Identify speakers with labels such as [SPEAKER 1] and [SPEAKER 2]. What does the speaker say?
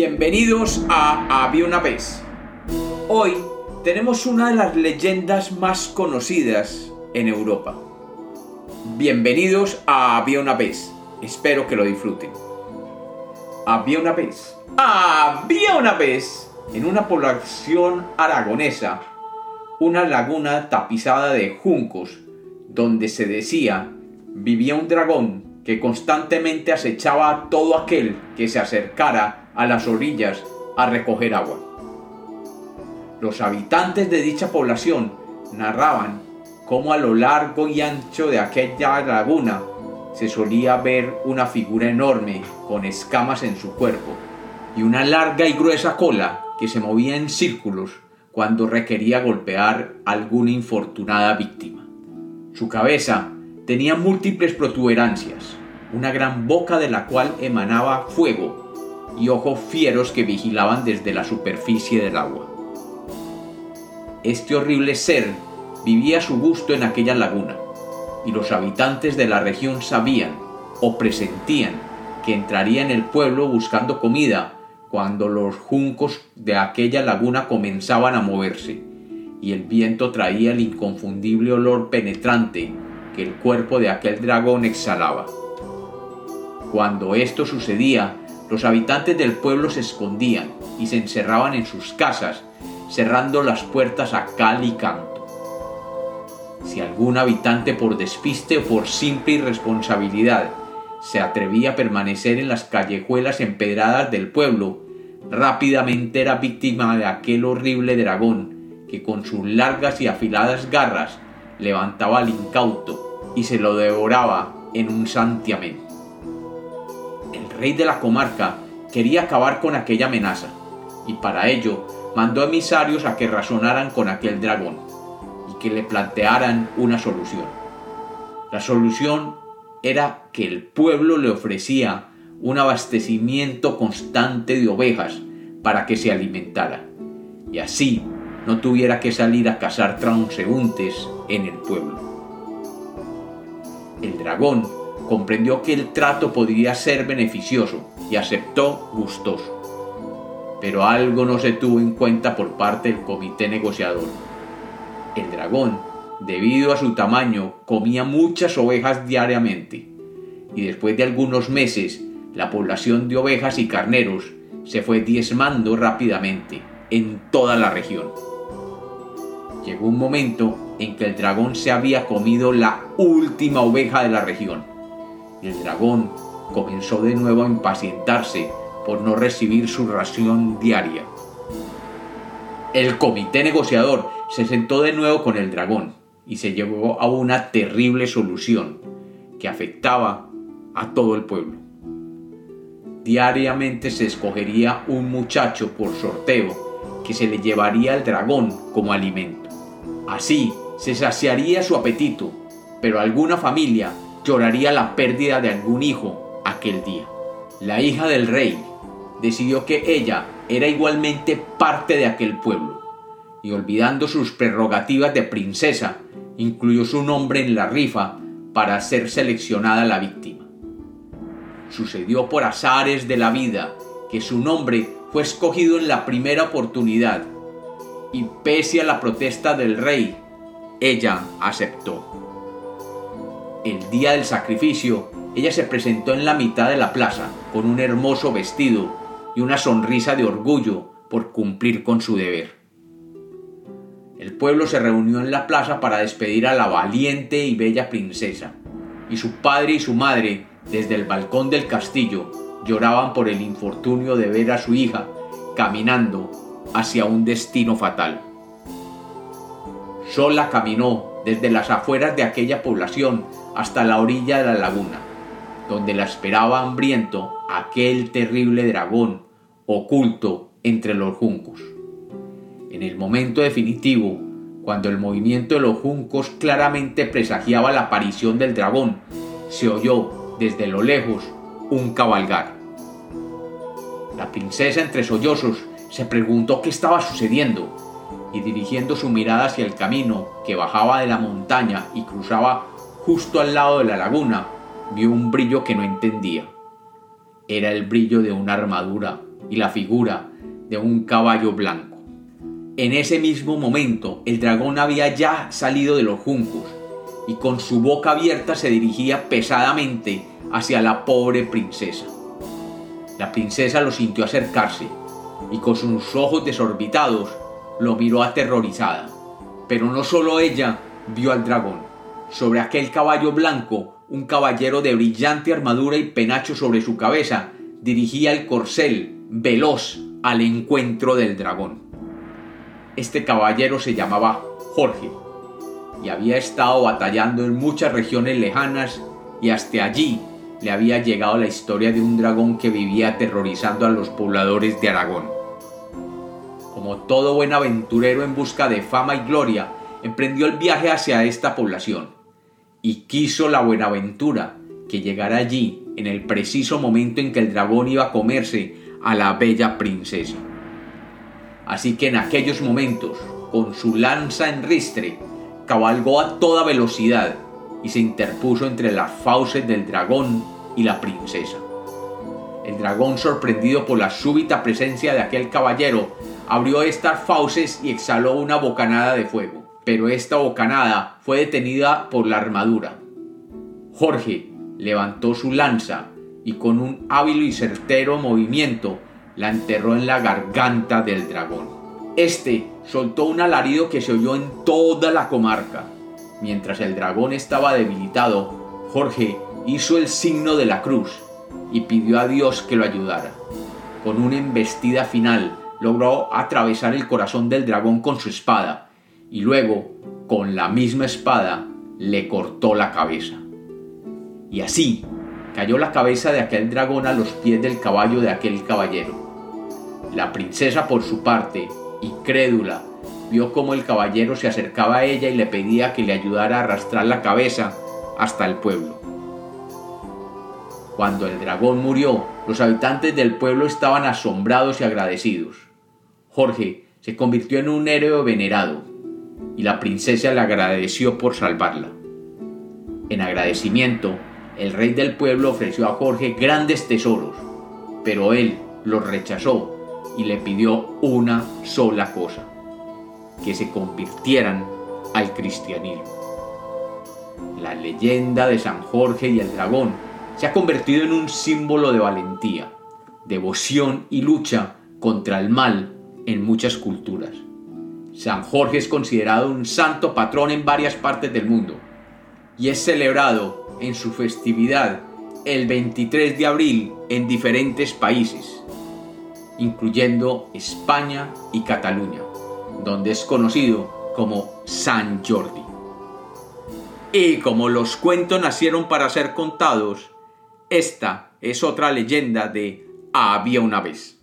[SPEAKER 1] Bienvenidos a Había una vez. Hoy tenemos una de las leyendas más conocidas en Europa. Bienvenidos a Había una vez. Espero que lo disfruten. Había una vez. Había una vez en una población aragonesa una laguna tapizada de juncos donde se decía vivía un dragón que constantemente acechaba a todo aquel que se acercara a las orillas a recoger agua. Los habitantes de dicha población narraban cómo a lo largo y ancho de aquella laguna se solía ver una figura enorme con escamas en su cuerpo y una larga y gruesa cola que se movía en círculos cuando requería golpear alguna infortunada víctima. Su cabeza tenía múltiples protuberancias, una gran boca de la cual emanaba fuego y ojos fieros que vigilaban desde la superficie del agua. Este horrible ser vivía a su gusto en aquella laguna, y los habitantes de la región sabían o presentían que entraría en el pueblo buscando comida cuando los juncos de aquella laguna comenzaban a moverse, y el viento traía el inconfundible olor penetrante que el cuerpo de aquel dragón exhalaba. Cuando esto sucedía, los habitantes del pueblo se escondían y se encerraban en sus casas, cerrando las puertas a cal y canto. Si algún habitante por despiste o por simple irresponsabilidad se atrevía a permanecer en las callejuelas empedradas del pueblo, rápidamente era víctima de aquel horrible dragón que con sus largas y afiladas garras levantaba al incauto y se lo devoraba en un santiamén rey de la comarca quería acabar con aquella amenaza, y para ello mandó emisarios a que razonaran con aquel dragón y que le plantearan una solución. La solución era que el pueblo le ofrecía un abastecimiento constante de ovejas para que se alimentara, y así no tuviera que salir a cazar transeúntes en el pueblo. El dragón comprendió que el trato podría ser beneficioso y aceptó gustoso. Pero algo no se tuvo en cuenta por parte del comité negociador. El dragón, debido a su tamaño, comía muchas ovejas diariamente, y después de algunos meses, la población de ovejas y carneros se fue diezmando rápidamente en toda la región. Llegó un momento en que el dragón se había comido la última oveja de la región el dragón comenzó de nuevo a impacientarse por no recibir su ración diaria. El comité negociador se sentó de nuevo con el dragón y se llegó a una terrible solución que afectaba a todo el pueblo. Diariamente se escogería un muchacho por sorteo que se le llevaría al dragón como alimento. Así se saciaría su apetito, pero alguna familia lloraría la pérdida de algún hijo aquel día. La hija del rey decidió que ella era igualmente parte de aquel pueblo, y olvidando sus prerrogativas de princesa, incluyó su nombre en la rifa para ser seleccionada la víctima. Sucedió por azares de la vida que su nombre fue escogido en la primera oportunidad, y pese a la protesta del rey, ella aceptó. El día del sacrificio, ella se presentó en la mitad de la plaza con un hermoso vestido y una sonrisa de orgullo por cumplir con su deber. El pueblo se reunió en la plaza para despedir a la valiente y bella princesa, y su padre y su madre, desde el balcón del castillo, lloraban por el infortunio de ver a su hija caminando hacia un destino fatal. Sola caminó desde las afueras de aquella población hasta la orilla de la laguna, donde la esperaba hambriento aquel terrible dragón oculto entre los juncos. En el momento definitivo, cuando el movimiento de los juncos claramente presagiaba la aparición del dragón, se oyó desde lo lejos un cabalgar. La princesa entre sollozos se preguntó qué estaba sucediendo y dirigiendo su mirada hacia el camino que bajaba de la montaña y cruzaba justo al lado de la laguna, vio un brillo que no entendía. Era el brillo de una armadura y la figura de un caballo blanco. En ese mismo momento el dragón había ya salido de los juncos y con su boca abierta se dirigía pesadamente hacia la pobre princesa. La princesa lo sintió acercarse y con sus ojos desorbitados lo miró aterrorizada. Pero no solo ella vio al dragón. Sobre aquel caballo blanco, un caballero de brillante armadura y penacho sobre su cabeza dirigía el corcel, veloz, al encuentro del dragón. Este caballero se llamaba Jorge y había estado batallando en muchas regiones lejanas y hasta allí le había llegado la historia de un dragón que vivía aterrorizando a los pobladores de Aragón. Como todo buen aventurero en busca de fama y gloria, emprendió el viaje hacia esta población y quiso la buenaventura que llegara allí en el preciso momento en que el dragón iba a comerse a la bella princesa. Así que en aquellos momentos, con su lanza en ristre, cabalgó a toda velocidad y se interpuso entre las fauces del dragón y la princesa. El dragón, sorprendido por la súbita presencia de aquel caballero, abrió estas fauces y exhaló una bocanada de fuego. Pero esta bocanada fue detenida por la armadura. Jorge levantó su lanza y con un hábil y certero movimiento la enterró en la garganta del dragón. Este soltó un alarido que se oyó en toda la comarca Mientras el dragón estaba debilitado, Jorge hizo el signo de la cruz y pidió a Dios que lo ayudara. Con una embestida final logró atravesar el corazón del dragón con su espada y luego, con la misma espada, le cortó la cabeza. Y así cayó la cabeza de aquel dragón a los pies del caballo de aquel caballero. La princesa, por su parte, incrédula, vio cómo el caballero se acercaba a ella y le pedía que le ayudara a arrastrar la cabeza hasta el pueblo. Cuando el dragón murió, los habitantes del pueblo estaban asombrados y agradecidos. Jorge se convirtió en un héroe venerado y la princesa le agradeció por salvarla. En agradecimiento, el rey del pueblo ofreció a Jorge grandes tesoros, pero él los rechazó y le pidió una sola cosa que se convirtieran al cristianismo. La leyenda de San Jorge y el dragón se ha convertido en un símbolo de valentía, devoción y lucha contra el mal en muchas culturas. San Jorge es considerado un santo patrón en varias partes del mundo y es celebrado en su festividad el 23 de abril en diferentes países, incluyendo España y Cataluña donde es conocido como San Jordi. Y como los cuentos nacieron para ser contados, esta es otra leyenda de Había una vez.